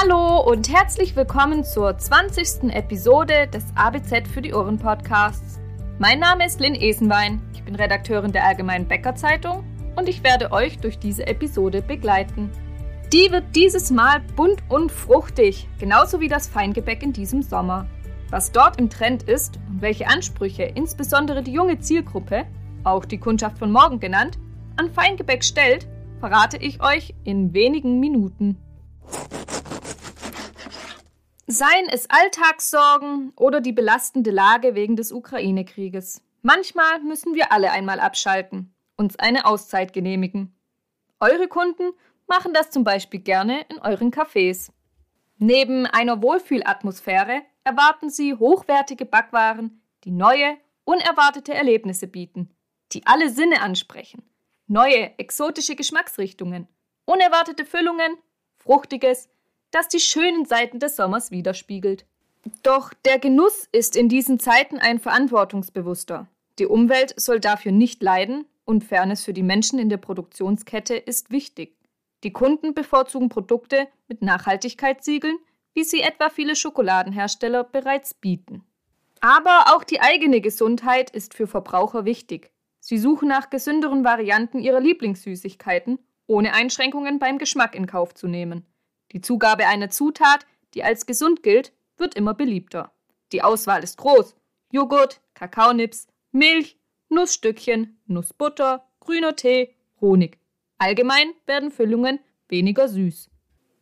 Hallo und herzlich willkommen zur 20. Episode des ABZ für die Ohren Podcasts. Mein Name ist Lynn Esenwein, ich bin Redakteurin der Allgemeinen Bäcker Zeitung und ich werde euch durch diese Episode begleiten. Die wird dieses Mal bunt und fruchtig, genauso wie das Feingebäck in diesem Sommer. Was dort im Trend ist und welche Ansprüche insbesondere die junge Zielgruppe, auch die Kundschaft von morgen genannt, an Feingebäck stellt, verrate ich euch in wenigen Minuten. Seien es Alltagssorgen oder die belastende Lage wegen des Ukraine-Krieges. Manchmal müssen wir alle einmal abschalten, uns eine Auszeit genehmigen. Eure Kunden machen das zum Beispiel gerne in euren Cafés. Neben einer Wohlfühlatmosphäre erwarten sie hochwertige Backwaren, die neue, unerwartete Erlebnisse bieten, die alle Sinne ansprechen, neue, exotische Geschmacksrichtungen, unerwartete Füllungen, fruchtiges, das die schönen Seiten des Sommers widerspiegelt. Doch der Genuss ist in diesen Zeiten ein verantwortungsbewusster. Die Umwelt soll dafür nicht leiden und Fairness für die Menschen in der Produktionskette ist wichtig. Die Kunden bevorzugen Produkte mit Nachhaltigkeitssiegeln, wie sie etwa viele Schokoladenhersteller bereits bieten. Aber auch die eigene Gesundheit ist für Verbraucher wichtig. Sie suchen nach gesünderen Varianten ihrer Lieblingssüßigkeiten, ohne Einschränkungen beim Geschmack in Kauf zu nehmen. Die Zugabe einer Zutat, die als gesund gilt, wird immer beliebter. Die Auswahl ist groß. Joghurt, Kakaonips, Milch, Nussstückchen, Nussbutter, grüner Tee, Honig. Allgemein werden Füllungen weniger süß.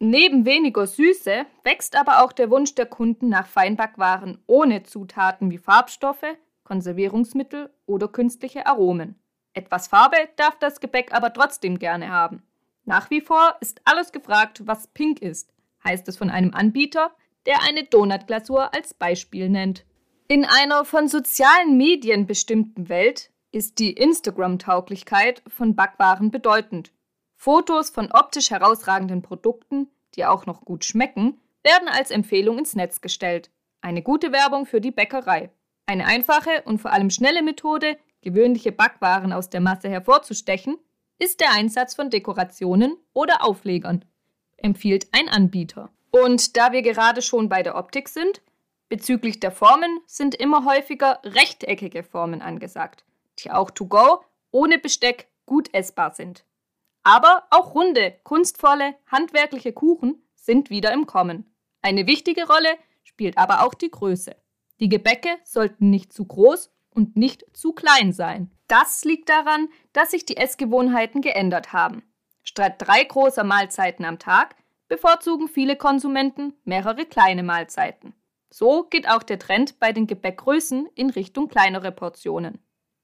Neben weniger Süße wächst aber auch der Wunsch der Kunden nach Feinbackwaren ohne Zutaten wie Farbstoffe, Konservierungsmittel oder künstliche Aromen. Etwas Farbe darf das Gebäck aber trotzdem gerne haben. Nach wie vor ist alles gefragt, was pink ist, heißt es von einem Anbieter, der eine Donutglasur als Beispiel nennt. In einer von sozialen Medien bestimmten Welt ist die Instagram-Tauglichkeit von Backwaren bedeutend. Fotos von optisch herausragenden Produkten, die auch noch gut schmecken, werden als Empfehlung ins Netz gestellt. Eine gute Werbung für die Bäckerei. Eine einfache und vor allem schnelle Methode, gewöhnliche Backwaren aus der Masse hervorzustechen, ist der Einsatz von Dekorationen oder Auflegern, empfiehlt ein Anbieter. Und da wir gerade schon bei der Optik sind, bezüglich der Formen sind immer häufiger rechteckige Formen angesagt, die auch to go ohne Besteck gut essbar sind. Aber auch runde, kunstvolle, handwerkliche Kuchen sind wieder im Kommen. Eine wichtige Rolle spielt aber auch die Größe. Die Gebäcke sollten nicht zu groß und nicht zu klein sein. Das liegt daran, dass sich die Essgewohnheiten geändert haben. Statt drei großer Mahlzeiten am Tag bevorzugen viele Konsumenten mehrere kleine Mahlzeiten. So geht auch der Trend bei den Gebäckgrößen in Richtung kleinere Portionen.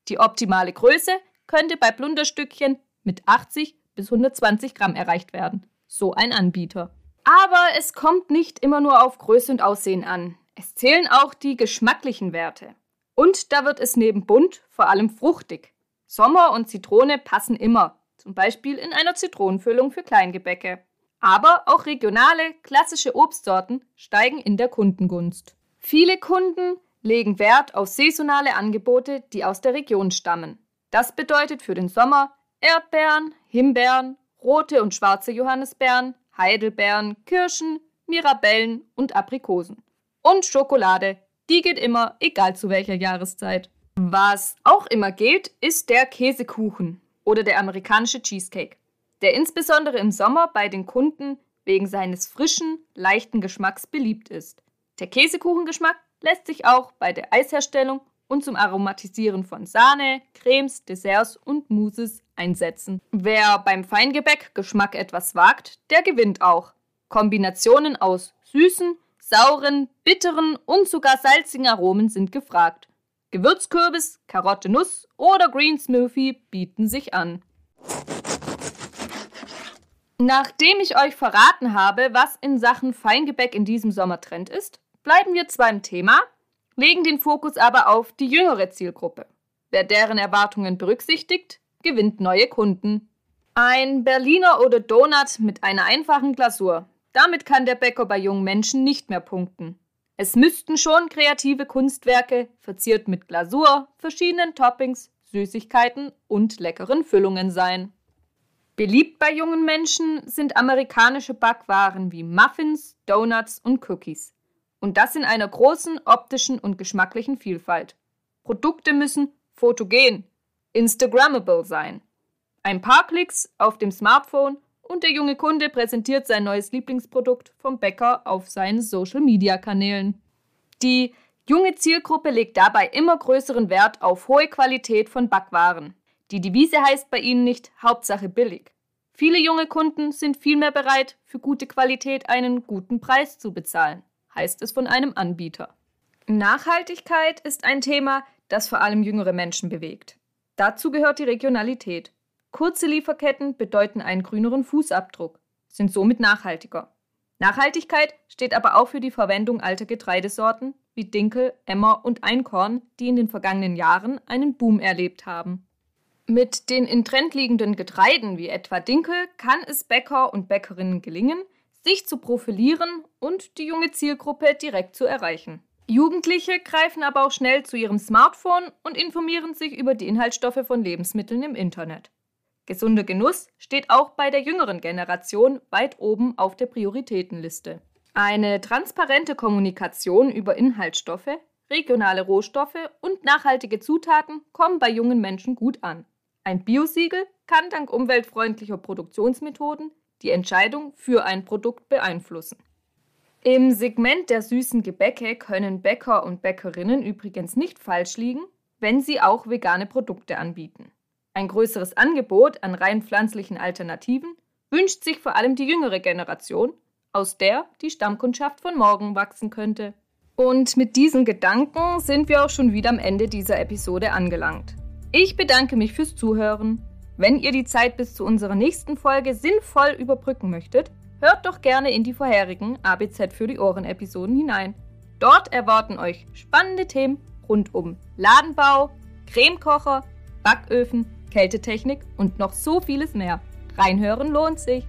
Die optimale Größe könnte bei Plunderstückchen mit 80 bis 120 Gramm erreicht werden. So ein Anbieter. Aber es kommt nicht immer nur auf Größe und Aussehen an. Es zählen auch die geschmacklichen Werte. Und da wird es neben bunt vor allem fruchtig. Sommer und Zitrone passen immer, zum Beispiel in einer Zitronenfüllung für Kleingebäcke. Aber auch regionale, klassische Obstsorten steigen in der Kundengunst. Viele Kunden legen Wert auf saisonale Angebote, die aus der Region stammen. Das bedeutet für den Sommer Erdbeeren, Himbeeren, rote und schwarze Johannisbeeren, Heidelbeeren, Kirschen, Mirabellen und Aprikosen. Und Schokolade, die geht immer, egal zu welcher Jahreszeit. Was auch immer geht, ist der Käsekuchen oder der amerikanische Cheesecake, der insbesondere im Sommer bei den Kunden wegen seines frischen, leichten Geschmacks beliebt ist. Der Käsekuchengeschmack lässt sich auch bei der Eisherstellung und zum Aromatisieren von Sahne, Cremes, Desserts und Mousses einsetzen. Wer beim Feingebäck Geschmack etwas wagt, der gewinnt auch. Kombinationen aus süßen, sauren, bitteren und sogar salzigen Aromen sind gefragt. Gewürzkürbis, Karotte Nuss oder Green Smoothie bieten sich an. Nachdem ich euch verraten habe, was in Sachen Feingebäck in diesem Sommer Trend ist, bleiben wir zwar im Thema, legen den Fokus aber auf die jüngere Zielgruppe. Wer deren Erwartungen berücksichtigt, gewinnt neue Kunden. Ein Berliner oder Donut mit einer einfachen Glasur damit kann der Bäcker bei jungen Menschen nicht mehr punkten. Es müssten schon kreative Kunstwerke, verziert mit Glasur, verschiedenen Toppings, Süßigkeiten und leckeren Füllungen sein. Beliebt bei jungen Menschen sind amerikanische Backwaren wie Muffins, Donuts und Cookies. Und das in einer großen optischen und geschmacklichen Vielfalt. Produkte müssen fotogen, Instagrammable sein. Ein paar Klicks auf dem Smartphone und der junge Kunde präsentiert sein neues Lieblingsprodukt vom Bäcker auf seinen Social-Media-Kanälen. Die junge Zielgruppe legt dabei immer größeren Wert auf hohe Qualität von Backwaren. Die Devise heißt bei ihnen nicht Hauptsache billig. Viele junge Kunden sind vielmehr bereit, für gute Qualität einen guten Preis zu bezahlen, heißt es von einem Anbieter. Nachhaltigkeit ist ein Thema, das vor allem jüngere Menschen bewegt. Dazu gehört die Regionalität. Kurze Lieferketten bedeuten einen grüneren Fußabdruck, sind somit nachhaltiger. Nachhaltigkeit steht aber auch für die Verwendung alter Getreidesorten wie Dinkel, Emmer und Einkorn, die in den vergangenen Jahren einen Boom erlebt haben. Mit den in Trend liegenden Getreiden wie etwa Dinkel kann es Bäcker und Bäckerinnen gelingen, sich zu profilieren und die junge Zielgruppe direkt zu erreichen. Jugendliche greifen aber auch schnell zu ihrem Smartphone und informieren sich über die Inhaltsstoffe von Lebensmitteln im Internet. Gesunder Genuss steht auch bei der jüngeren Generation weit oben auf der Prioritätenliste. Eine transparente Kommunikation über Inhaltsstoffe, regionale Rohstoffe und nachhaltige Zutaten kommen bei jungen Menschen gut an. Ein Biosiegel kann dank umweltfreundlicher Produktionsmethoden die Entscheidung für ein Produkt beeinflussen. Im Segment der süßen Gebäcke können Bäcker und Bäckerinnen übrigens nicht falsch liegen, wenn sie auch vegane Produkte anbieten. Ein größeres Angebot an rein pflanzlichen Alternativen wünscht sich vor allem die jüngere Generation, aus der die Stammkundschaft von morgen wachsen könnte. Und mit diesen Gedanken sind wir auch schon wieder am Ende dieser Episode angelangt. Ich bedanke mich fürs Zuhören. Wenn ihr die Zeit bis zu unserer nächsten Folge sinnvoll überbrücken möchtet, hört doch gerne in die vorherigen ABZ für die Ohren Episoden hinein. Dort erwarten euch spannende Themen rund um Ladenbau, Cremekocher, Backöfen, Kältetechnik und noch so vieles mehr. Reinhören lohnt sich.